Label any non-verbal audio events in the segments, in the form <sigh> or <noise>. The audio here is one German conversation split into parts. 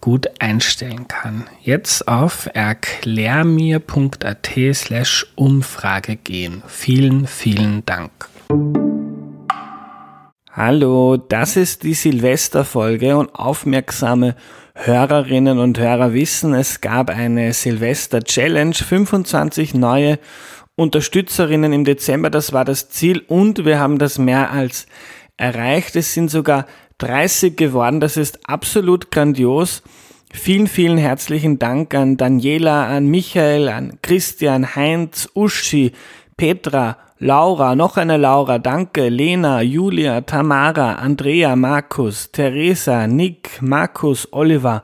gut einstellen kann. Jetzt auf erklärmir.at slash Umfrage gehen. Vielen, vielen Dank. Hallo, das ist die Silvesterfolge und aufmerksame Hörerinnen und Hörer wissen, es gab eine Silvester Challenge, 25 neue Unterstützerinnen im Dezember, das war das Ziel und wir haben das mehr als erreicht. Es sind sogar 30 geworden. Das ist absolut grandios. Vielen, vielen herzlichen Dank an Daniela, an Michael, an Christian, Heinz, Uschi, Petra, Laura, noch eine Laura, danke, Lena, Julia, Tamara, Andrea, Markus, Theresa, Nick, Markus, Oliver,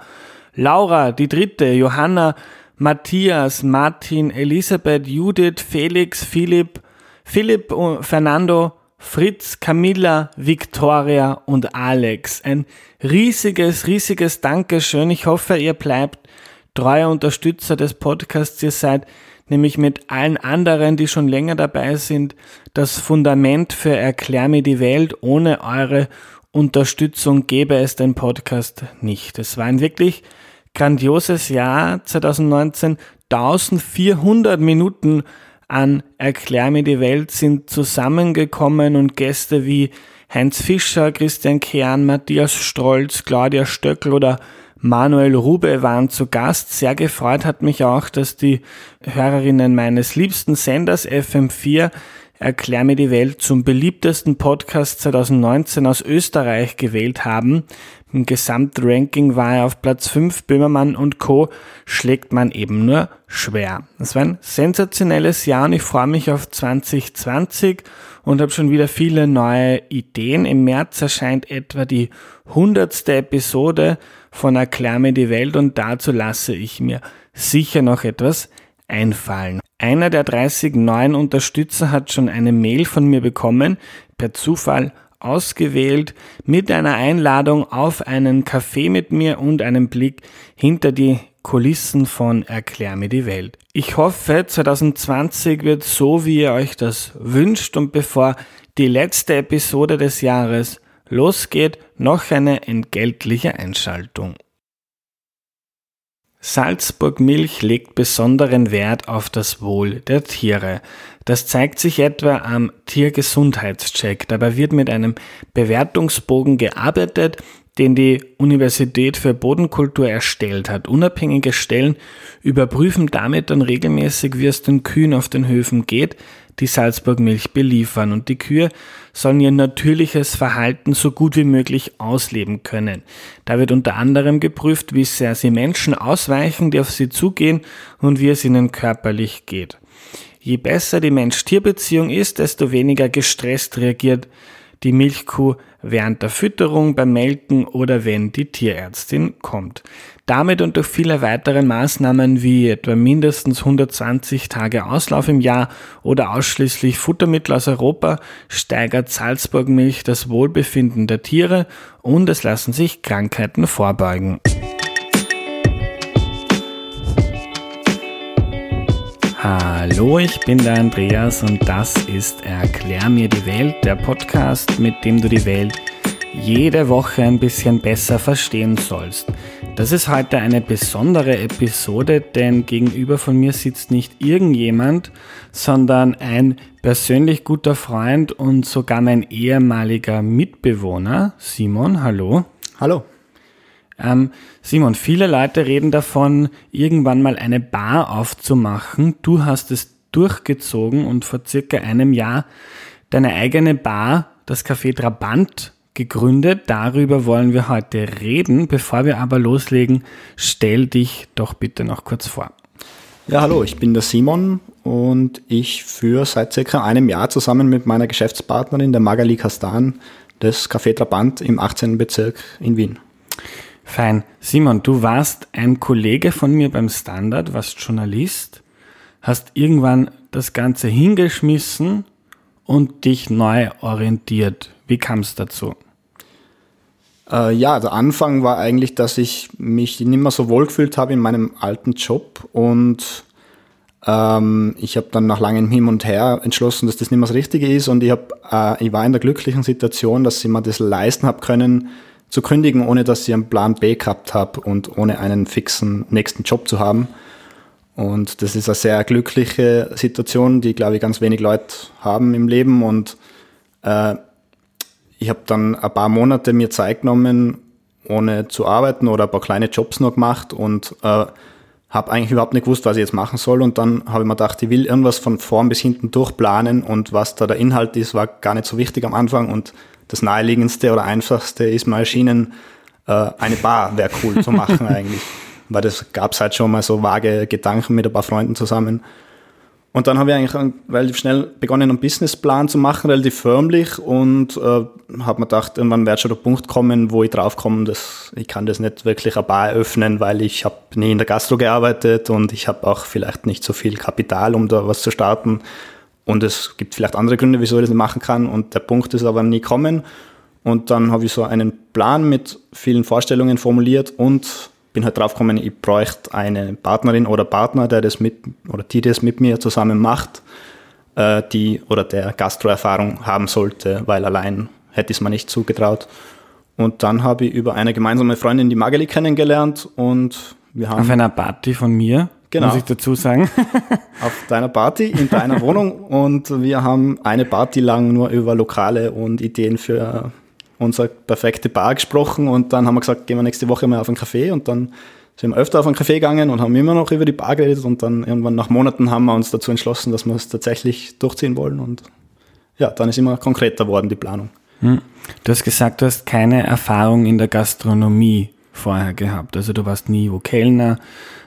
Laura, die dritte, Johanna, Matthias, Martin, Elisabeth, Judith, Felix, Philipp, Philipp, Fernando, Fritz, Camilla, Victoria und Alex. Ein riesiges, riesiges Dankeschön. Ich hoffe, ihr bleibt treuer Unterstützer des Podcasts. Ihr seid nämlich mit allen anderen, die schon länger dabei sind, das Fundament für Erklär mir die Welt. Ohne eure Unterstützung gäbe es den Podcast nicht. Es war ein wirklich grandioses Jahr 2019. 1400 Minuten an Erklär mir die Welt sind zusammengekommen und Gäste wie Heinz Fischer, Christian Kern, Matthias Strolz, Claudia Stöckel oder Manuel Rube waren zu Gast. Sehr gefreut hat mich auch, dass die Hörerinnen meines liebsten Senders FM4 Erklär mir die Welt zum beliebtesten Podcast 2019 aus Österreich gewählt haben. Im Gesamtranking war er auf Platz 5. Böhmermann und Co. schlägt man eben nur schwer. Das war ein sensationelles Jahr und ich freue mich auf 2020 und habe schon wieder viele neue Ideen. Im März erscheint etwa die hundertste Episode von Erklär mir die Welt und dazu lasse ich mir sicher noch etwas einfallen. Einer der 30 neuen Unterstützer hat schon eine Mail von mir bekommen, per Zufall ausgewählt, mit einer Einladung auf einen Kaffee mit mir und einem Blick hinter die Kulissen von Erklär mir die Welt. Ich hoffe, 2020 wird so, wie ihr euch das wünscht und bevor die letzte Episode des Jahres losgeht, noch eine entgeltliche Einschaltung. Salzburg Milch legt besonderen Wert auf das Wohl der Tiere. Das zeigt sich etwa am Tiergesundheitscheck. Dabei wird mit einem Bewertungsbogen gearbeitet, den die Universität für Bodenkultur erstellt hat. Unabhängige Stellen überprüfen damit dann regelmäßig, wie es den Kühen auf den Höfen geht, die Salzburg Milch beliefern. Und die Kühe sollen ihr natürliches Verhalten so gut wie möglich ausleben können. Da wird unter anderem geprüft, wie sehr sie Menschen ausweichen, die auf sie zugehen und wie es ihnen körperlich geht. Je besser die Mensch-Tier-Beziehung ist, desto weniger gestresst reagiert die Milchkuh während der Fütterung, beim Melken oder wenn die Tierärztin kommt. Damit und durch viele weitere Maßnahmen wie etwa mindestens 120 Tage Auslauf im Jahr oder ausschließlich Futtermittel aus Europa steigert Salzburgmilch das Wohlbefinden der Tiere und es lassen sich Krankheiten vorbeugen. Hallo, ich bin der Andreas und das ist Erklär mir die Welt, der Podcast, mit dem du die Welt jede Woche ein bisschen besser verstehen sollst. Das ist heute eine besondere Episode, denn gegenüber von mir sitzt nicht irgendjemand, sondern ein persönlich guter Freund und sogar mein ehemaliger Mitbewohner, Simon. Hallo. Hallo. Ähm, Simon, viele Leute reden davon, irgendwann mal eine Bar aufzumachen. Du hast es durchgezogen und vor circa einem Jahr deine eigene Bar, das Café Trabant, gegründet. Darüber wollen wir heute reden. Bevor wir aber loslegen, stell dich doch bitte noch kurz vor. Ja, hallo, ich bin der Simon und ich führe seit circa einem Jahr zusammen mit meiner Geschäftspartnerin, der Magali Kastan, das Café Trabant im 18. Bezirk in Wien. Fein. Simon, du warst ein Kollege von mir beim Standard, warst Journalist, hast irgendwann das Ganze hingeschmissen und dich neu orientiert. Wie kam es dazu? Äh, ja, der Anfang war eigentlich, dass ich mich nicht mehr so wohl gefühlt habe in meinem alten Job und ähm, ich habe dann nach langem Hin und Her entschlossen, dass das nicht mehr das Richtige ist und ich, hab, äh, ich war in der glücklichen Situation, dass ich mir das leisten habe können, zu kündigen, ohne dass ich einen Plan B gehabt habe und ohne einen fixen nächsten Job zu haben. Und das ist eine sehr glückliche Situation, die, glaube ich, ganz wenig Leute haben im Leben. Und äh, ich habe dann ein paar Monate mir Zeit genommen, ohne zu arbeiten oder ein paar kleine Jobs noch gemacht und äh, habe eigentlich überhaupt nicht gewusst, was ich jetzt machen soll. Und dann habe ich mir gedacht, ich will irgendwas von vorn bis hinten durchplanen und was da der Inhalt ist, war gar nicht so wichtig am Anfang. Und das naheliegendste oder einfachste ist mal erschienen, äh, eine Bar wäre cool zu machen <laughs> eigentlich. Weil das gab es halt schon mal so vage Gedanken mit ein paar Freunden zusammen. Und dann habe ich eigentlich relativ schnell begonnen, einen Businessplan zu machen, relativ förmlich und äh, habe mir gedacht, irgendwann wird schon der Punkt kommen, wo ich draufkomme, dass ich kann das nicht wirklich eine Bar eröffnen, weil ich habe nie in der Gastro gearbeitet und ich habe auch vielleicht nicht so viel Kapital, um da was zu starten. Und es gibt vielleicht andere Gründe, wieso ich das nicht machen kann. Und der Punkt ist aber nie kommen. Und dann habe ich so einen Plan mit vielen Vorstellungen formuliert und bin halt drauf gekommen, ich bräuchte eine Partnerin oder Partner, der das mit oder die das mit mir zusammen macht, äh, die oder der Gastroerfahrung haben sollte, weil allein hätte ich es mir nicht zugetraut. Und dann habe ich über eine gemeinsame Freundin die Magali kennengelernt und wir haben. Auf einer Party von mir, genau, muss ich dazu sagen. <laughs> auf deiner Party in deiner Wohnung. Und wir haben eine Party lang nur über Lokale und Ideen für unsere perfekte Bar gesprochen. Und dann haben wir gesagt, gehen wir nächste Woche mal auf einen Café. Und dann sind wir öfter auf einen Café gegangen und haben immer noch über die Bar geredet. Und dann irgendwann nach Monaten haben wir uns dazu entschlossen, dass wir es tatsächlich durchziehen wollen. Und ja, dann ist immer konkreter geworden die Planung. Hm. Du hast gesagt, du hast keine Erfahrung in der Gastronomie vorher gehabt. Also du warst nie wo Kellner,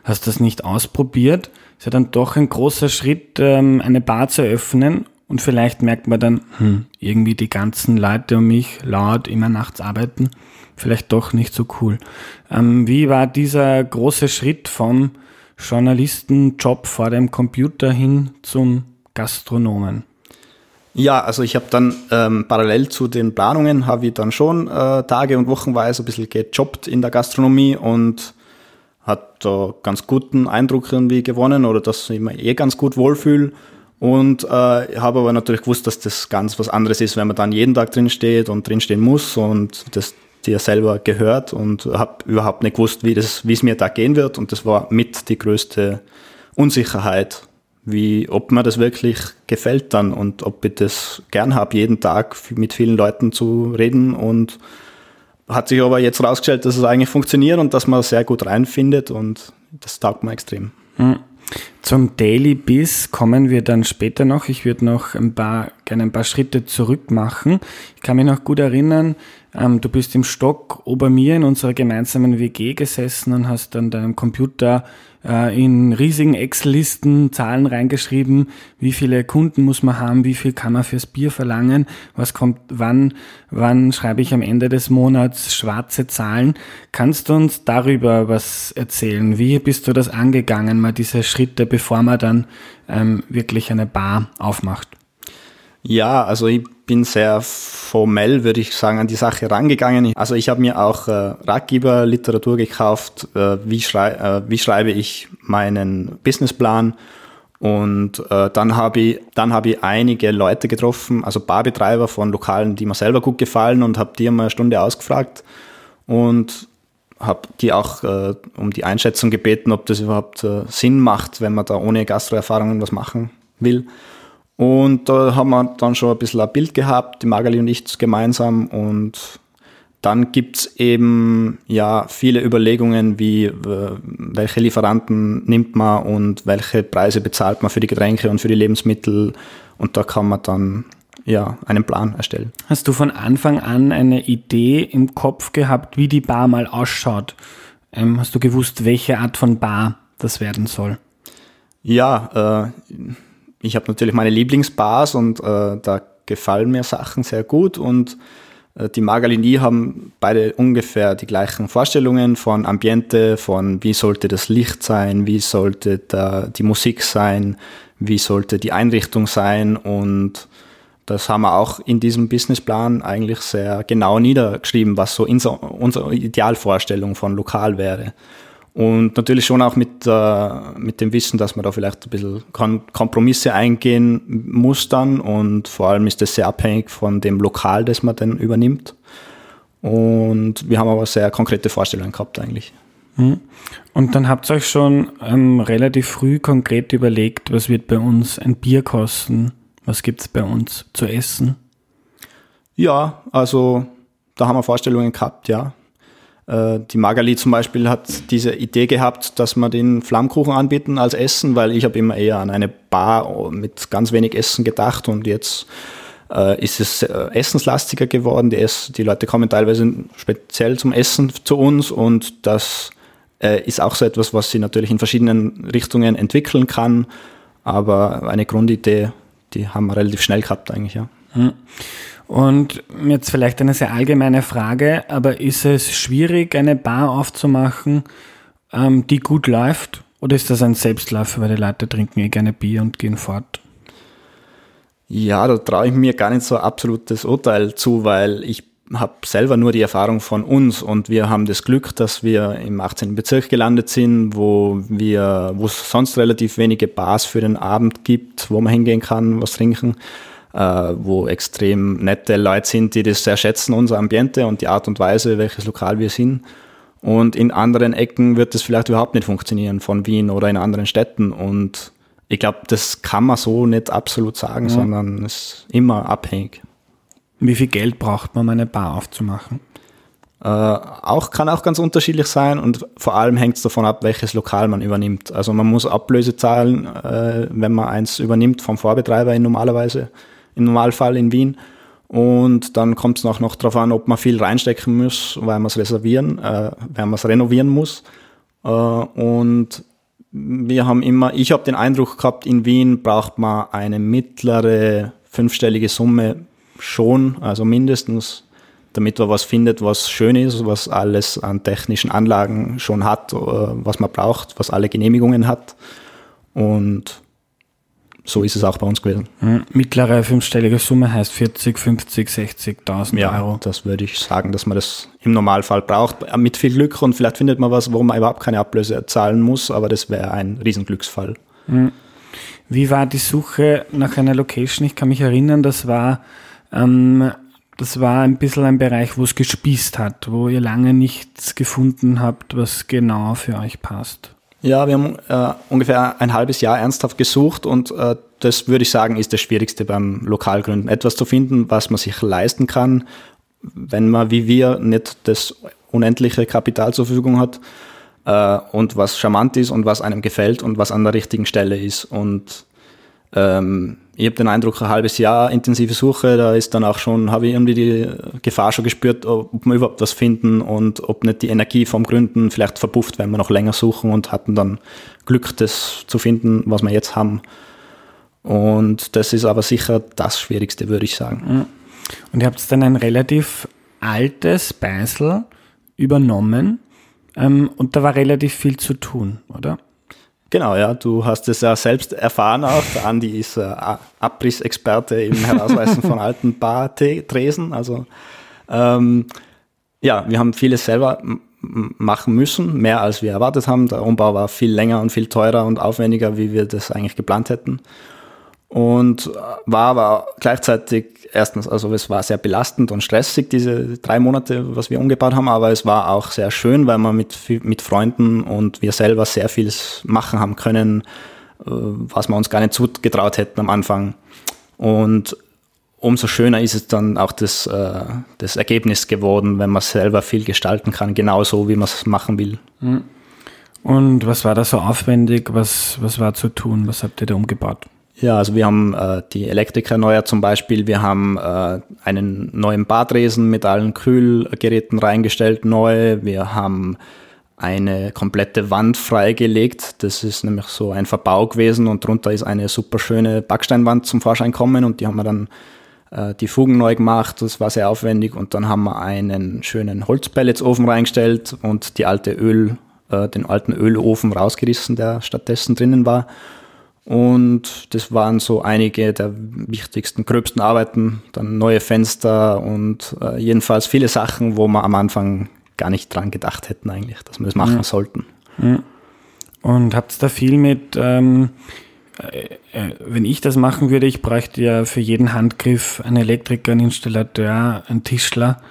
hast das nicht ausprobiert. Ist ja dann doch ein großer Schritt, ähm, eine Bar zu öffnen und vielleicht merkt man dann, hm, irgendwie die ganzen Leute um mich laut immer nachts arbeiten, vielleicht doch nicht so cool. Ähm, wie war dieser große Schritt vom Journalistenjob vor dem Computer hin zum Gastronomen? Ja, also ich habe dann ähm, parallel zu den Planungen habe ich dann schon äh, Tage und Wochenweise ein bisschen gejobbt in der Gastronomie und hat da ganz guten Eindruck irgendwie gewonnen oder dass ich mir eh ganz gut wohlfühle und äh, habe aber natürlich gewusst, dass das ganz was anderes ist, wenn man dann jeden Tag drin steht und drinstehen muss und das dir selber gehört und habe überhaupt nicht gewusst, wie es mir da gehen wird. Und das war mit die größte Unsicherheit, wie ob mir das wirklich gefällt dann und ob ich das gern habe, jeden Tag mit vielen Leuten zu reden. Und hat sich aber jetzt herausgestellt, dass es eigentlich funktioniert und dass man sehr gut reinfindet und das taugt mir extrem. Mhm. Zum Daily Biz kommen wir dann später noch. Ich würde noch ein paar, gerne ein paar Schritte zurück machen. Ich kann mich noch gut erinnern, ähm, du bist im Stock ober mir in unserer gemeinsamen WG gesessen und hast an deinem Computer äh, in riesigen Excel-Listen Zahlen reingeschrieben, wie viele Kunden muss man haben, wie viel kann man fürs Bier verlangen, was kommt wann, wann schreibe ich am Ende des Monats schwarze Zahlen. Kannst du uns darüber was erzählen? Wie bist du das angegangen, mal diese Schritte, bevor man dann ähm, wirklich eine Bar aufmacht? Ja, also ich bin sehr formell, würde ich sagen, an die Sache rangegangen. Also ich habe mir auch äh, Ratgeber-Literatur gekauft, äh, wie, schrei äh, wie schreibe ich meinen Businessplan. Und äh, dann habe ich, habe ich einige Leute getroffen, also Barbetreiber von Lokalen, die mir selber gut gefallen und habe die mal eine Stunde ausgefragt und habe die auch äh, um die Einschätzung gebeten, ob das überhaupt äh, Sinn macht, wenn man da ohne Gastroerfahrungen was machen will. Und da haben wir dann schon ein bisschen ein Bild gehabt, die Magali und ich gemeinsam. Und dann gibt's eben ja viele Überlegungen, wie welche Lieferanten nimmt man und welche Preise bezahlt man für die Getränke und für die Lebensmittel. Und da kann man dann ja einen Plan erstellen. Hast du von Anfang an eine Idee im Kopf gehabt, wie die Bar mal ausschaut? Ähm, hast du gewusst, welche Art von Bar das werden soll? Ja, äh, ich habe natürlich meine Lieblingsbars und äh, da gefallen mir Sachen sehr gut und äh, die Magalini haben beide ungefähr die gleichen Vorstellungen von Ambiente, von wie sollte das Licht sein, wie sollte da die Musik sein, wie sollte die Einrichtung sein und das haben wir auch in diesem Businessplan eigentlich sehr genau niedergeschrieben, was so unsere Idealvorstellung von Lokal wäre. Und natürlich schon auch mit, äh, mit dem Wissen, dass man da vielleicht ein bisschen Kompromisse eingehen muss dann. Und vor allem ist das sehr abhängig von dem Lokal, das man dann übernimmt. Und wir haben aber sehr konkrete Vorstellungen gehabt eigentlich. Hm. Und dann habt ihr euch schon ähm, relativ früh konkret überlegt, was wird bei uns ein Bier kosten? Was gibt es bei uns zu essen? Ja, also da haben wir Vorstellungen gehabt, ja. Äh, die Magali zum Beispiel hat diese Idee gehabt, dass wir den Flammkuchen anbieten als Essen, weil ich habe immer eher an eine Bar mit ganz wenig Essen gedacht und jetzt äh, ist es äh, essenslastiger geworden. Die, Ess die Leute kommen teilweise speziell zum Essen zu uns und das äh, ist auch so etwas, was sie natürlich in verschiedenen Richtungen entwickeln kann. Aber eine Grundidee, die haben wir relativ schnell gehabt eigentlich, ja. Hm. Und jetzt vielleicht eine sehr allgemeine Frage, aber ist es schwierig, eine Bar aufzumachen, ähm, die gut läuft? Oder ist das ein Selbstläufer, weil die Leute trinken eh gerne Bier und gehen fort? Ja, da traue ich mir gar nicht so absolutes Urteil zu, weil ich habe selber nur die Erfahrung von uns und wir haben das Glück, dass wir im 18. Bezirk gelandet sind, wo wir, wo es sonst relativ wenige Bars für den Abend gibt, wo man hingehen kann, was trinken wo extrem nette Leute sind, die das sehr schätzen, unser Ambiente und die Art und Weise, welches Lokal wir sind. Und in anderen Ecken wird das vielleicht überhaupt nicht funktionieren, von Wien oder in anderen Städten. Und ich glaube, das kann man so nicht absolut sagen, ja. sondern es ist immer abhängig. Wie viel Geld braucht man, um eine Bar aufzumachen? Äh, auch, kann auch ganz unterschiedlich sein und vor allem hängt es davon ab, welches Lokal man übernimmt. Also man muss Ablöse zahlen, äh, wenn man eins übernimmt vom Vorbetreiber in normalerweise im Normalfall in Wien. Und dann kommt es auch noch darauf an, ob man viel reinstecken muss, weil man es reservieren, äh, weil man es renovieren muss. Äh, und wir haben immer, ich habe den Eindruck gehabt, in Wien braucht man eine mittlere fünfstellige Summe schon, also mindestens, damit man was findet, was schön ist, was alles an technischen Anlagen schon hat, äh, was man braucht, was alle Genehmigungen hat. Und so ist es auch bei uns gewesen. Hm, mittlere fünfstellige Summe heißt 40, 50, 60.000 ja, Euro. Das würde ich sagen, dass man das im Normalfall braucht. Mit viel Glück und vielleicht findet man was, wo man überhaupt keine Ablöse zahlen muss, aber das wäre ein Riesenglücksfall. Hm. Wie war die Suche nach einer Location? Ich kann mich erinnern, das war, ähm, das war ein bisschen ein Bereich, wo es gespießt hat, wo ihr lange nichts gefunden habt, was genau für euch passt. Ja, wir haben äh, ungefähr ein halbes Jahr ernsthaft gesucht und äh, das würde ich sagen, ist das Schwierigste beim Lokalgründen. Etwas zu finden, was man sich leisten kann, wenn man wie wir nicht das unendliche Kapital zur Verfügung hat äh, und was charmant ist und was einem gefällt und was an der richtigen Stelle ist. Und ähm, ich habe den Eindruck, ein halbes Jahr intensive Suche, da ist dann auch schon, habe ich irgendwie die Gefahr schon gespürt, ob wir überhaupt was finden und ob nicht die Energie vom Gründen vielleicht verpufft, wenn wir noch länger suchen und hatten dann Glück, das zu finden, was wir jetzt haben. Und das ist aber sicher das Schwierigste, würde ich sagen. Und ihr habt dann ein relativ altes Beisel übernommen ähm, und da war relativ viel zu tun, oder? Genau, ja, du hast es ja selbst erfahren auch. Andi ist äh, Abrissexperte im Herausweisen von alten Bartresen. Also ähm, ja, wir haben vieles selber machen müssen, mehr als wir erwartet haben. Der Umbau war viel länger und viel teurer und aufwendiger, wie wir das eigentlich geplant hätten und war aber gleichzeitig erstens, also es war sehr belastend und stressig, diese drei Monate, was wir umgebaut haben, aber es war auch sehr schön, weil man mit, mit Freunden und wir selber sehr viel machen haben können, äh, was wir uns gar nicht zugetraut hätten am Anfang. Und umso schöner ist es dann auch das, äh, das Ergebnis geworden, wenn man selber viel gestalten kann, genauso wie man es machen will. Mhm. Und was war da so aufwendig? Was, was war zu tun? Was habt ihr da umgebaut? Ja, also wir haben äh, die Elektriker neuer zum Beispiel, wir haben äh, einen neuen Badresen mit allen Kühlgeräten reingestellt neu, wir haben eine komplette Wand freigelegt. Das ist nämlich so ein Verbau gewesen und drunter ist eine super schöne Backsteinwand zum Vorschein kommen und die haben wir dann äh, die Fugen neu gemacht. Das war sehr aufwendig und dann haben wir einen schönen Holzpelletsofen reingestellt und die alte Öl, äh, den alten Ölofen rausgerissen, der stattdessen drinnen war. Und das waren so einige der wichtigsten, gröbsten Arbeiten, dann neue Fenster und äh, jedenfalls viele Sachen, wo wir am Anfang gar nicht dran gedacht hätten eigentlich, dass wir das machen ja. sollten. Ja. Und habt ihr da viel mit, ähm, äh, äh, wenn ich das machen würde, ich bräuchte ja für jeden Handgriff einen Elektriker, einen Installateur, einen Tischler.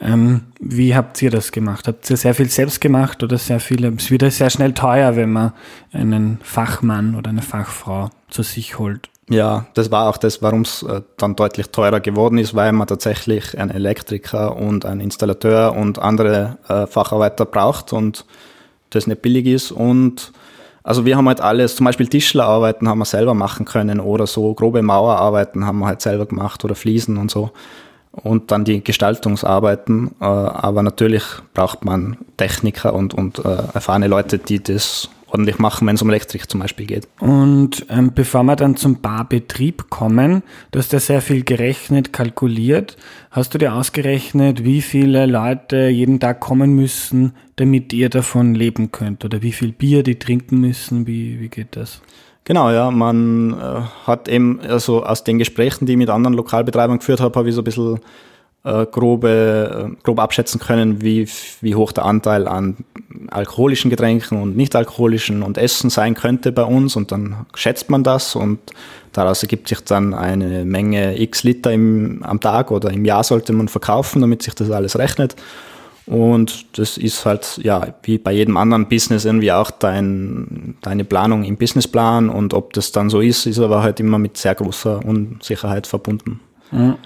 Ähm, wie habt ihr das gemacht? Habt ihr sehr viel selbst gemacht oder sehr viele? Es wird sehr schnell teuer, wenn man einen Fachmann oder eine Fachfrau zu sich holt. Ja, das war auch das, warum es äh, dann deutlich teurer geworden ist, weil man tatsächlich einen Elektriker und einen Installateur und andere äh, Facharbeiter braucht und das nicht billig ist. Und also wir haben halt alles, zum Beispiel Tischlerarbeiten haben wir selber machen können oder so grobe Mauerarbeiten haben wir halt selber gemacht oder Fliesen und so und dann die Gestaltungsarbeiten. Äh, aber natürlich braucht man Techniker und, und äh, erfahrene Leute, die das ordentlich machen, wenn es um Elektrik zum Beispiel geht. Und ähm, bevor wir dann zum Barbetrieb kommen, du hast ja sehr viel gerechnet, kalkuliert. Hast du dir ausgerechnet, wie viele Leute jeden Tag kommen müssen, damit ihr davon leben könnt? Oder wie viel Bier die trinken müssen? Wie, wie geht das? Genau, ja, man äh, hat eben, also aus den Gesprächen, die ich mit anderen Lokalbetreibern geführt habe, habe ich so ein bisschen äh, grobe, äh, grob abschätzen können, wie, wie hoch der Anteil an alkoholischen Getränken und nicht alkoholischen und Essen sein könnte bei uns und dann schätzt man das und daraus ergibt sich dann eine Menge x Liter im, am Tag oder im Jahr sollte man verkaufen, damit sich das alles rechnet. Und das ist halt, ja, wie bei jedem anderen Business irgendwie auch dein, deine Planung im Businessplan. Und ob das dann so ist, ist aber halt immer mit sehr großer Unsicherheit verbunden. Ja.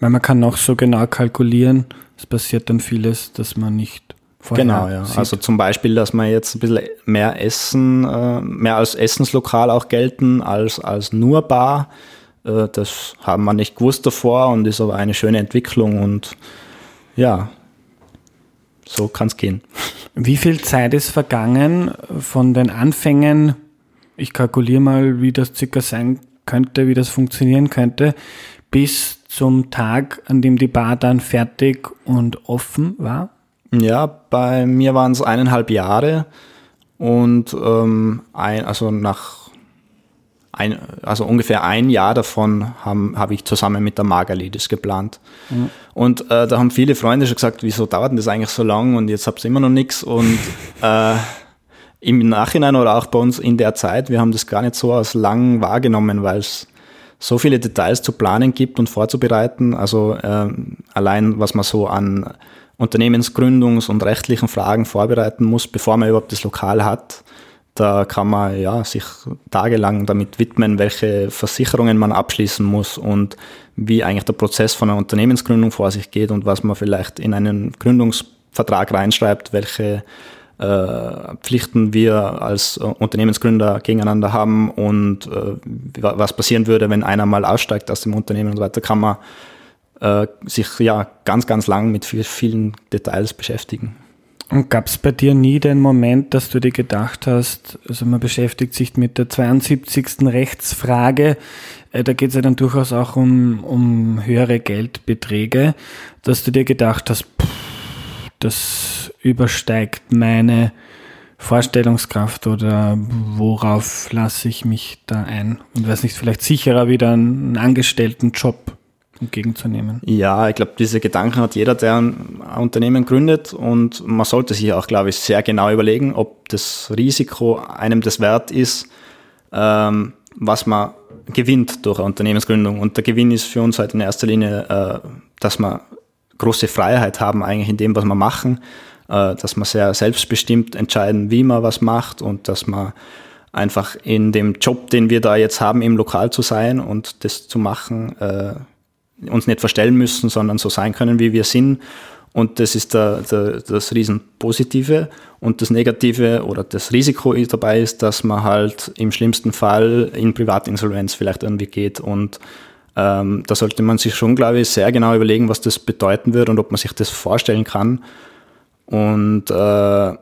Weil man kann noch so genau kalkulieren, es passiert dann vieles, dass man nicht vorher Genau, ja. Sieht. Also zum Beispiel, dass man jetzt ein bisschen mehr Essen, äh, mehr als Essenslokal auch gelten als, als nur Bar. Äh, das haben wir nicht gewusst davor und ist aber eine schöne Entwicklung und ja, so kann es gehen. Wie viel Zeit ist vergangen von den Anfängen? Ich kalkuliere mal, wie das circa sein könnte, wie das funktionieren könnte, bis zum Tag, an dem die Bar dann fertig und offen war? Ja, bei mir waren es eineinhalb Jahre und ähm, ein, also nach ein, also ungefähr ein Jahr davon habe hab ich zusammen mit der Magali das geplant. Mhm. Und äh, da haben viele Freunde schon gesagt, wieso dauert denn das eigentlich so lang und jetzt habt ihr immer noch nichts. Und <laughs> äh, im Nachhinein oder auch bei uns in der Zeit, wir haben das gar nicht so als lang wahrgenommen, weil es so viele Details zu planen gibt und vorzubereiten. Also äh, allein, was man so an Unternehmensgründungs- und rechtlichen Fragen vorbereiten muss, bevor man überhaupt das Lokal hat da kann man ja, sich tagelang damit widmen, welche Versicherungen man abschließen muss und wie eigentlich der Prozess von einer Unternehmensgründung vor sich geht und was man vielleicht in einen Gründungsvertrag reinschreibt, welche äh, Pflichten wir als äh, Unternehmensgründer gegeneinander haben und äh, was passieren würde, wenn einer mal aussteigt aus dem Unternehmen und so weiter, kann man äh, sich ja ganz, ganz lang mit vielen Details beschäftigen. Und gab es bei dir nie den Moment, dass du dir gedacht hast, also man beschäftigt sich mit der 72. Rechtsfrage, äh, da geht es ja dann durchaus auch um, um höhere Geldbeträge, dass du dir gedacht hast, pff, das übersteigt meine Vorstellungskraft oder worauf lasse ich mich da ein? Und weiß nicht, vielleicht sicherer wieder einen Angestelltenjob entgegenzunehmen. Ja, ich glaube, diese Gedanken hat jeder, der ein Unternehmen gründet und man sollte sich auch, glaube ich, sehr genau überlegen, ob das Risiko einem das wert ist, ähm, was man gewinnt durch eine Unternehmensgründung. Und der Gewinn ist für uns halt in erster Linie, äh, dass wir große Freiheit haben eigentlich in dem, was wir machen, äh, dass wir sehr selbstbestimmt entscheiden, wie man was macht und dass man einfach in dem Job, den wir da jetzt haben, im Lokal zu sein und das zu machen, äh, uns nicht verstellen müssen, sondern so sein können, wie wir sind. Und das ist der, der, das Riesenpositive. Und das Negative oder das Risiko dabei ist, dass man halt im schlimmsten Fall in Privatinsolvenz vielleicht irgendwie geht. Und ähm, da sollte man sich schon, glaube ich, sehr genau überlegen, was das bedeuten wird und ob man sich das vorstellen kann. Und äh,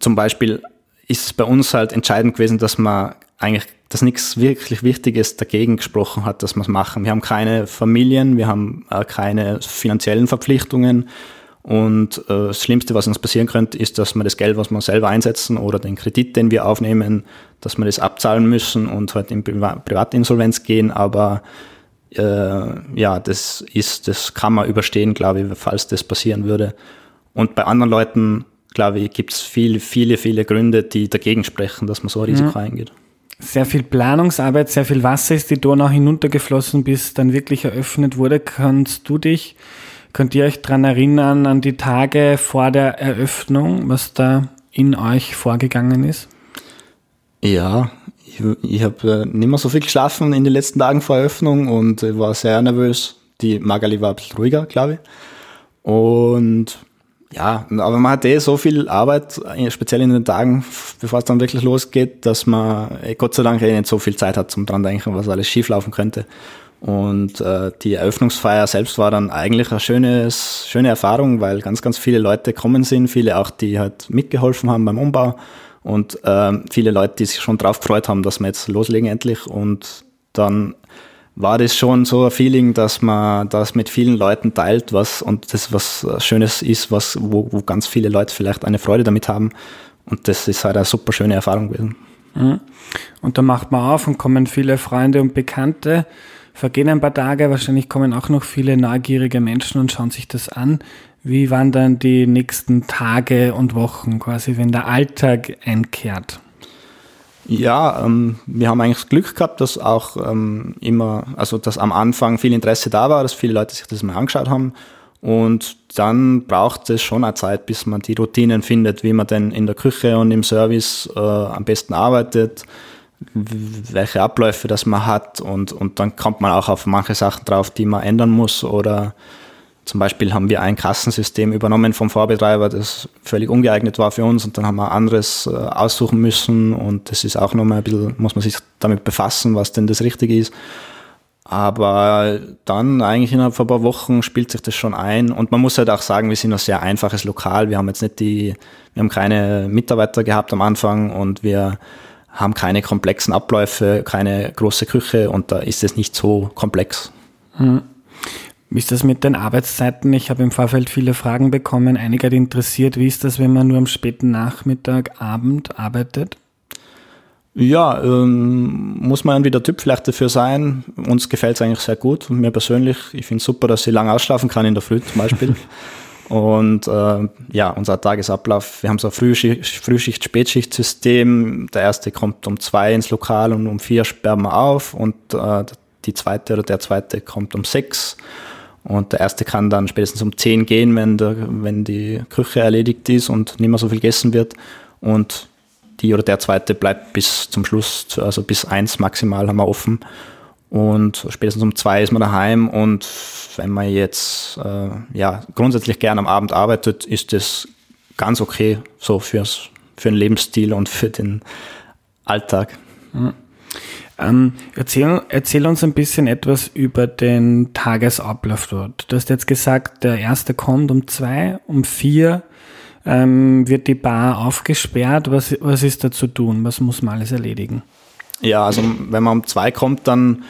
zum Beispiel ist es bei uns halt entscheidend gewesen, dass man eigentlich, dass nichts wirklich Wichtiges dagegen gesprochen hat, dass wir es machen. Wir haben keine Familien, wir haben äh, keine finanziellen Verpflichtungen. Und äh, das Schlimmste, was uns passieren könnte, ist, dass wir das Geld, was wir selber einsetzen oder den Kredit, den wir aufnehmen, dass wir das abzahlen müssen und halt in Priva Privatinsolvenz gehen. Aber äh, ja, das ist, das kann man überstehen, glaube ich, falls das passieren würde. Und bei anderen Leuten, glaube ich, gibt es viele, viele, viele Gründe, die dagegen sprechen, dass man so ein Risiko mhm. eingeht sehr viel Planungsarbeit, sehr viel Wasser ist die Donau hinuntergeflossen, bis dann wirklich eröffnet wurde. Kannst du dich, könnt ihr euch daran erinnern, an die Tage vor der Eröffnung, was da in euch vorgegangen ist? Ja, ich, ich habe äh, nicht mehr so viel geschlafen in den letzten Tagen vor Eröffnung und war sehr nervös. Die Magali war ein bisschen ruhiger, glaube ich. Und ja, aber man hat eh so viel Arbeit, äh, speziell in den Tagen, bevor es dann wirklich losgeht, dass man eh Gott sei Dank eh nicht so viel Zeit hat zum dran denken, was alles schieflaufen könnte. Und äh, die Eröffnungsfeier selbst war dann eigentlich eine schönes, schöne Erfahrung, weil ganz, ganz viele Leute kommen sind, viele auch, die halt mitgeholfen haben beim Umbau und äh, viele Leute, die sich schon drauf gefreut haben, dass wir jetzt loslegen endlich und dann war das schon so ein Feeling, dass man das mit vielen Leuten teilt, was und das was Schönes ist, was, wo, wo ganz viele Leute vielleicht eine Freude damit haben. Und das ist halt eine super schöne Erfahrung gewesen. Mhm. Und da macht man auf und kommen viele Freunde und Bekannte. Vergehen ein paar Tage, wahrscheinlich kommen auch noch viele neugierige Menschen und schauen sich das an. Wie waren dann die nächsten Tage und Wochen quasi, wenn der Alltag einkehrt? Ja, ähm, wir haben eigentlich das Glück gehabt, dass auch ähm, immer, also dass am Anfang viel Interesse da war, dass viele Leute sich das mal angeschaut haben. Und dann braucht es schon eine Zeit, bis man die Routinen findet, wie man denn in der Küche und im Service äh, am besten arbeitet, welche Abläufe das man hat und, und dann kommt man auch auf manche Sachen drauf, die man ändern muss oder zum Beispiel haben wir ein Kassensystem übernommen vom Vorbetreiber, das völlig ungeeignet war für uns und dann haben wir anderes äh, aussuchen müssen und das ist auch nochmal ein bisschen, muss man sich damit befassen, was denn das Richtige ist. Aber dann eigentlich innerhalb von ein paar Wochen spielt sich das schon ein und man muss halt auch sagen, wir sind ein sehr einfaches Lokal. Wir haben jetzt nicht die, wir haben keine Mitarbeiter gehabt am Anfang und wir haben keine komplexen Abläufe, keine große Küche und da ist es nicht so komplex. Mhm. Wie ist das mit den Arbeitszeiten? Ich habe im Vorfeld viele Fragen bekommen. Einige hat interessiert, wie ist das, wenn man nur am späten Nachmittag, Abend arbeitet? Ja, ähm, muss man irgendwie der Typ vielleicht dafür sein. Uns gefällt es eigentlich sehr gut. Und mir persönlich, ich finde es super, dass ich lange ausschlafen kann in der Früh zum Beispiel. <laughs> Und äh, ja, unser Tagesablauf, wir haben so ein Frühschicht-Spätschicht-System. Der erste kommt um zwei ins Lokal und um vier sperren wir auf und äh, die zweite oder der zweite kommt um sechs. Und der erste kann dann spätestens um 10 gehen, wenn, der, wenn die Küche erledigt ist und nicht mehr so viel gegessen wird. Und die oder der zweite bleibt bis zum Schluss, also bis eins maximal haben wir offen. Und spätestens um zwei ist man daheim. Und wenn man jetzt äh, ja, grundsätzlich gern am Abend arbeitet, ist das ganz okay so fürs, für den Lebensstil und für den Alltag. Mhm. Ähm, erzähl, erzähl uns ein bisschen etwas über den Tagesablauf dort. Du hast jetzt gesagt, der erste kommt um zwei, um vier ähm, wird die Bar aufgesperrt. Was, was ist da zu tun? Was muss man alles erledigen? Ja, also wenn man um zwei kommt, dann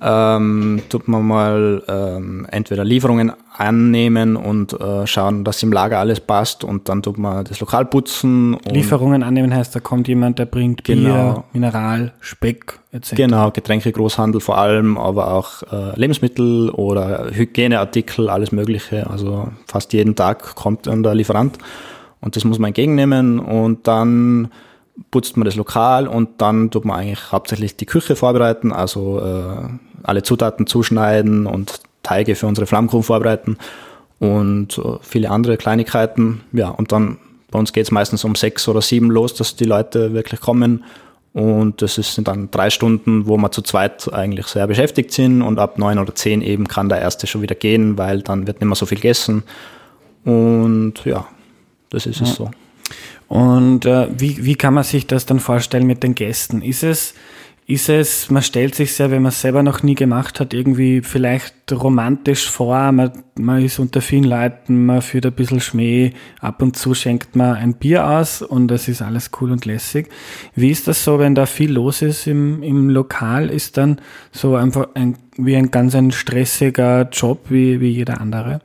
ähm, tut man mal ähm, entweder Lieferungen annehmen und äh, schauen, dass im Lager alles passt und dann tut man das Lokal putzen. Lieferungen annehmen heißt, da kommt jemand, der bringt genau, Bier, Mineral, Speck etc. Genau, Getränke, Großhandel vor allem, aber auch äh, Lebensmittel oder Hygieneartikel, alles Mögliche. Also fast jeden Tag kommt dann der Lieferant und das muss man entgegennehmen und dann putzt man das Lokal und dann tut man eigentlich hauptsächlich die Küche vorbereiten, also äh, alle Zutaten zuschneiden und Teige für unsere Flammkuchen vorbereiten und äh, viele andere Kleinigkeiten. Ja, und dann bei uns geht es meistens um sechs oder sieben los, dass die Leute wirklich kommen Und das sind dann drei Stunden, wo wir zu zweit eigentlich sehr beschäftigt sind. Und ab neun oder zehn eben kann der erste schon wieder gehen, weil dann wird nicht mehr so viel gegessen. Und ja, das ist ja. es so. Und äh, wie, wie kann man sich das dann vorstellen mit den Gästen? Ist es ist es, man stellt sich ja, wenn man es selber noch nie gemacht hat, irgendwie vielleicht romantisch vor, man, man ist unter vielen Leuten, man führt ein bisschen Schmäh, ab und zu schenkt man ein Bier aus und es ist alles cool und lässig. Wie ist das so, wenn da viel los ist im, im Lokal? Ist dann so einfach ein, wie ein ganz ein stressiger Job wie, wie jeder andere?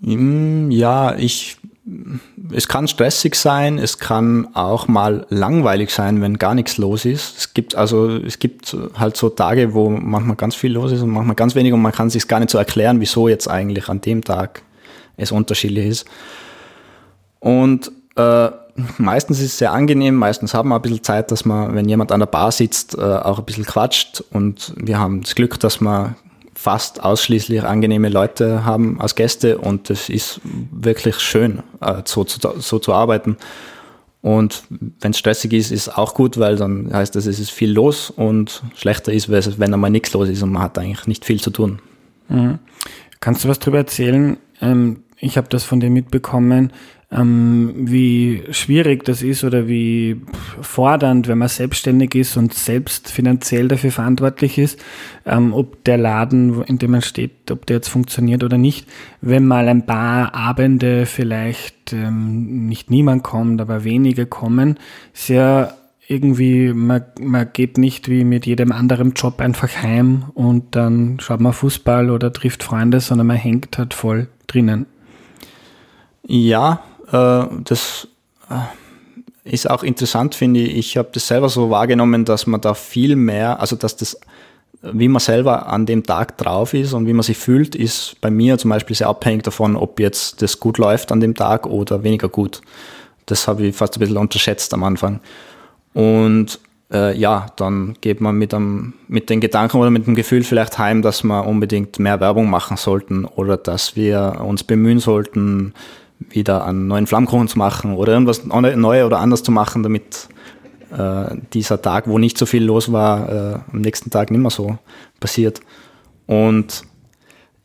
Ja, ich es kann stressig sein, es kann auch mal langweilig sein, wenn gar nichts los ist. Es gibt also, es gibt halt so Tage, wo manchmal ganz viel los ist und manchmal ganz wenig und man kann sich gar nicht so erklären, wieso jetzt eigentlich an dem Tag es unterschiedlich ist. Und äh, meistens ist es sehr angenehm, meistens haben wir ein bisschen Zeit, dass man, wenn jemand an der Bar sitzt, äh, auch ein bisschen quatscht und wir haben das Glück, dass man fast ausschließlich angenehme Leute haben als Gäste und es ist wirklich schön, äh, so, zu, so zu arbeiten. Und wenn es stressig ist, ist auch gut, weil dann heißt es, es ist viel los und schlechter ist, wenn einmal nichts los ist und man hat eigentlich nicht viel zu tun. Mhm. Kannst du was darüber erzählen? Ähm, ich habe das von dir mitbekommen ähm, wie schwierig das ist oder wie fordernd, wenn man selbstständig ist und selbst finanziell dafür verantwortlich ist, ähm, ob der Laden, in dem man steht, ob der jetzt funktioniert oder nicht. Wenn mal ein paar Abende vielleicht ähm, nicht niemand kommt, aber wenige kommen, ja irgendwie, man, man geht nicht wie mit jedem anderen Job einfach heim und dann schaut man Fußball oder trifft Freunde, sondern man hängt halt voll drinnen. Ja, äh, das äh, ist auch interessant, finde ich. Ich habe das selber so wahrgenommen, dass man da viel mehr, also dass das, wie man selber an dem Tag drauf ist und wie man sich fühlt, ist bei mir zum Beispiel sehr abhängig davon, ob jetzt das gut läuft an dem Tag oder weniger gut. Das habe ich fast ein bisschen unterschätzt am Anfang. Und äh, ja, dann geht man mit, einem, mit den Gedanken oder mit dem Gefühl vielleicht heim, dass wir unbedingt mehr Werbung machen sollten oder dass wir uns bemühen sollten, wieder einen neuen Flammkuchen zu machen oder irgendwas neu oder anders zu machen, damit äh, dieser Tag, wo nicht so viel los war, äh, am nächsten Tag nicht mehr so passiert. Und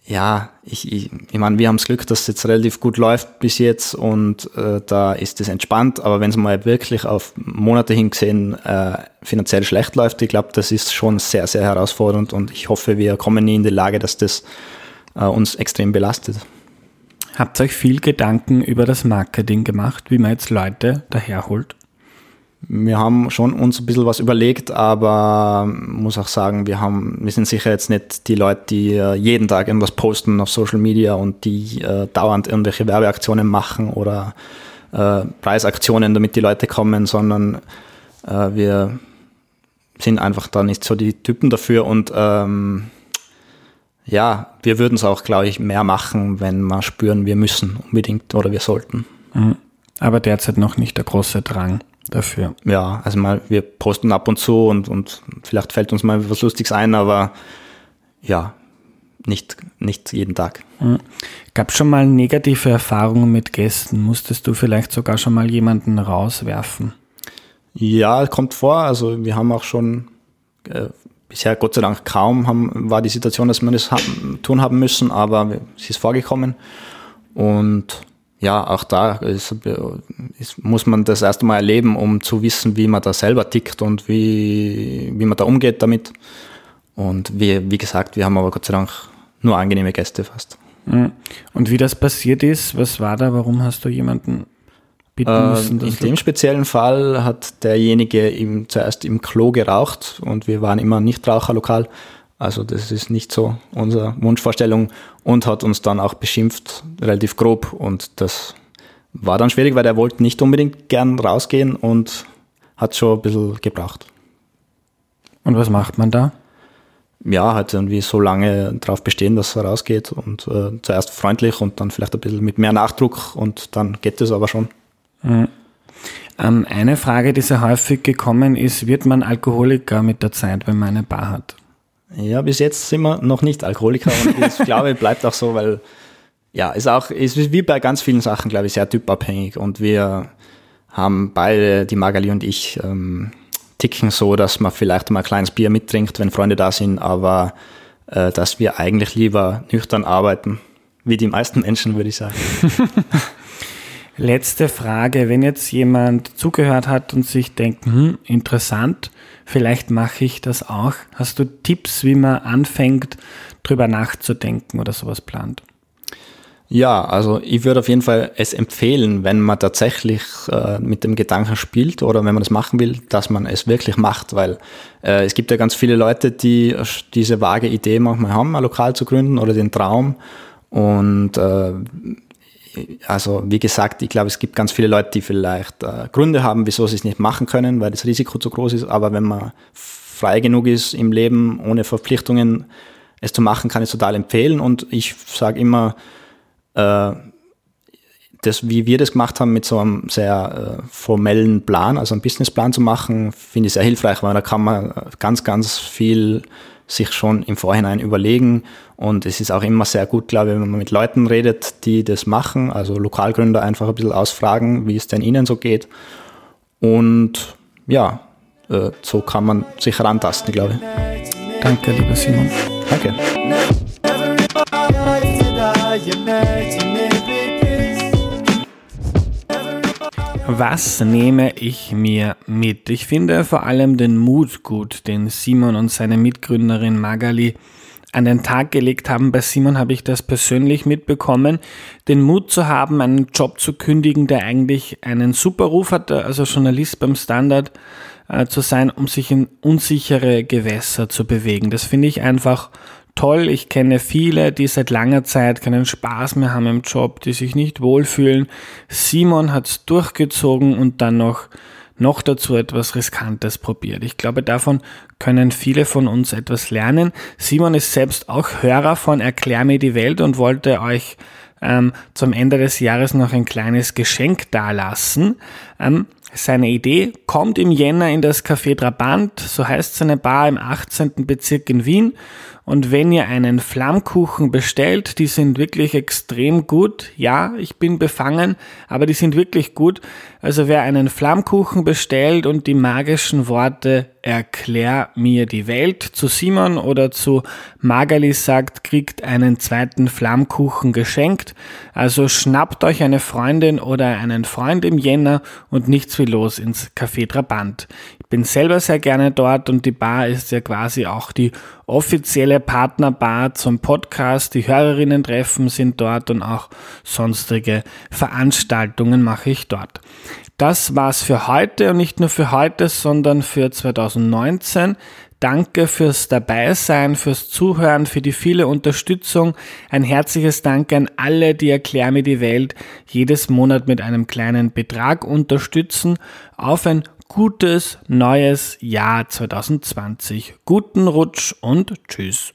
ja, ich, ich, ich meine, wir haben das Glück, dass es jetzt relativ gut läuft bis jetzt und äh, da ist es entspannt, aber wenn es mal wirklich auf Monate hingesehen äh, finanziell schlecht läuft, ich glaube, das ist schon sehr, sehr herausfordernd und ich hoffe, wir kommen nie in die Lage, dass das äh, uns extrem belastet. Habt ihr euch viel Gedanken über das Marketing gemacht, wie man jetzt Leute daherholt? Wir haben schon uns ein bisschen was überlegt, aber muss auch sagen, wir haben, wir sind sicher jetzt nicht die Leute, die äh, jeden Tag irgendwas posten auf Social Media und die äh, dauernd irgendwelche Werbeaktionen machen oder äh, Preisaktionen, damit die Leute kommen, sondern äh, wir sind einfach da nicht so die Typen dafür und ähm, ja, wir würden es auch, glaube ich, mehr machen, wenn wir spüren, wir müssen unbedingt oder wir sollten. Mhm. Aber derzeit noch nicht der große Drang dafür. Ja, also mal, wir posten ab und zu und, und vielleicht fällt uns mal was Lustiges ein, aber ja, nicht, nicht jeden Tag. Mhm. Gab es schon mal negative Erfahrungen mit Gästen? Musstest du vielleicht sogar schon mal jemanden rauswerfen? Ja, kommt vor. Also wir haben auch schon äh, bisher Gott sei Dank kaum haben, war die Situation, dass wir das haben, tun haben müssen, aber es ist vorgekommen. Und ja, auch da ist, ist, muss man das erste Mal erleben, um zu wissen, wie man da selber tickt und wie, wie man da umgeht damit. Und wie, wie gesagt, wir haben aber Gott sei Dank nur angenehme Gäste fast. Und wie das passiert ist, was war da? Warum hast du jemanden äh, müssen? in dem speziellen Fall hat derjenige ihm zuerst im Klo geraucht und wir waren immer Nichtraucherlokal. Also das ist nicht so unsere Wunschvorstellung und hat uns dann auch beschimpft, relativ grob. Und das war dann schwierig, weil er wollte nicht unbedingt gern rausgehen und hat schon ein bisschen gebraucht. Und was macht man da? Ja, halt irgendwie so lange darauf bestehen, dass er rausgeht und äh, zuerst freundlich und dann vielleicht ein bisschen mit mehr Nachdruck und dann geht es aber schon. Mhm. Ähm, eine Frage, die sehr häufig gekommen ist, wird man Alkoholiker mit der Zeit, wenn man eine Bar hat? Ja, bis jetzt sind wir noch nicht Alkoholiker und ich <laughs> glaube, bleibt auch so, weil ja, ist auch, ist wie bei ganz vielen Sachen, glaube ich, sehr typabhängig und wir, haben beide, die Magali und ich, ähm, ticken so, dass man vielleicht mal ein kleines Bier mittrinkt, wenn Freunde da sind, aber äh, dass wir eigentlich lieber nüchtern arbeiten, wie die meisten Menschen, würde ich sagen. <laughs> Letzte Frage, wenn jetzt jemand zugehört hat und sich denkt, hm, interessant, vielleicht mache ich das auch. Hast du Tipps, wie man anfängt, drüber nachzudenken oder sowas plant? Ja, also ich würde auf jeden Fall es empfehlen, wenn man tatsächlich äh, mit dem Gedanken spielt oder wenn man das machen will, dass man es wirklich macht, weil äh, es gibt ja ganz viele Leute, die diese vage Idee manchmal haben, ein Lokal zu gründen oder den Traum und äh, also wie gesagt, ich glaube, es gibt ganz viele Leute, die vielleicht äh, Gründe haben, wieso sie es nicht machen können, weil das Risiko zu groß ist, aber wenn man frei genug ist im Leben, ohne Verpflichtungen es zu machen, kann ich total empfehlen und ich sage immer, äh, das, wie wir das gemacht haben, mit so einem sehr äh, formellen Plan, also einen Businessplan zu machen, finde ich sehr hilfreich, weil da kann man ganz, ganz viel sich schon im Vorhinein überlegen. Und es ist auch immer sehr gut, glaube ich, wenn man mit Leuten redet, die das machen, also Lokalgründer einfach ein bisschen ausfragen, wie es denn ihnen so geht. Und ja, äh, so kann man sich herantasten, glaube ich. Danke, lieber Simon. Danke. Was nehme ich mir mit? Ich finde vor allem den Mut gut, den Simon und seine Mitgründerin Magali an den Tag gelegt haben. Bei Simon habe ich das persönlich mitbekommen, den Mut zu haben, einen Job zu kündigen, der eigentlich einen super Ruf hat, also Journalist beim Standard äh, zu sein, um sich in unsichere Gewässer zu bewegen. Das finde ich einfach toll. Ich kenne viele, die seit langer Zeit keinen Spaß mehr haben im Job, die sich nicht wohlfühlen. Simon hat es durchgezogen und dann noch, noch dazu etwas Riskantes probiert. Ich glaube, davon können viele von uns etwas lernen. Simon ist selbst auch Hörer von Erklär mir die Welt und wollte euch ähm, zum Ende des Jahres noch ein kleines Geschenk dalassen. Ähm, seine Idee kommt im Jänner in das Café Trabant, so heißt seine Bar im 18. Bezirk in Wien und wenn ihr einen Flammkuchen bestellt, die sind wirklich extrem gut. Ja, ich bin befangen, aber die sind wirklich gut. Also wer einen Flammkuchen bestellt und die magischen Worte Erklär mir die Welt zu Simon oder zu Magali sagt, kriegt einen zweiten Flammkuchen geschenkt. Also schnappt euch eine Freundin oder einen Freund im Jänner und nichts wie los ins Café Trabant bin selber sehr gerne dort und die Bar ist ja quasi auch die offizielle Partnerbar zum Podcast. Die Hörerinnen-Treffen sind dort und auch sonstige Veranstaltungen mache ich dort. Das war's für heute und nicht nur für heute, sondern für 2019. Danke fürs Dabeisein, fürs Zuhören, für die viele Unterstützung. Ein herzliches Dank an alle, die Erklär mir die Welt jedes Monat mit einem kleinen Betrag unterstützen. Auf ein gutes neues Jahr 2020. Guten Rutsch und tschüss.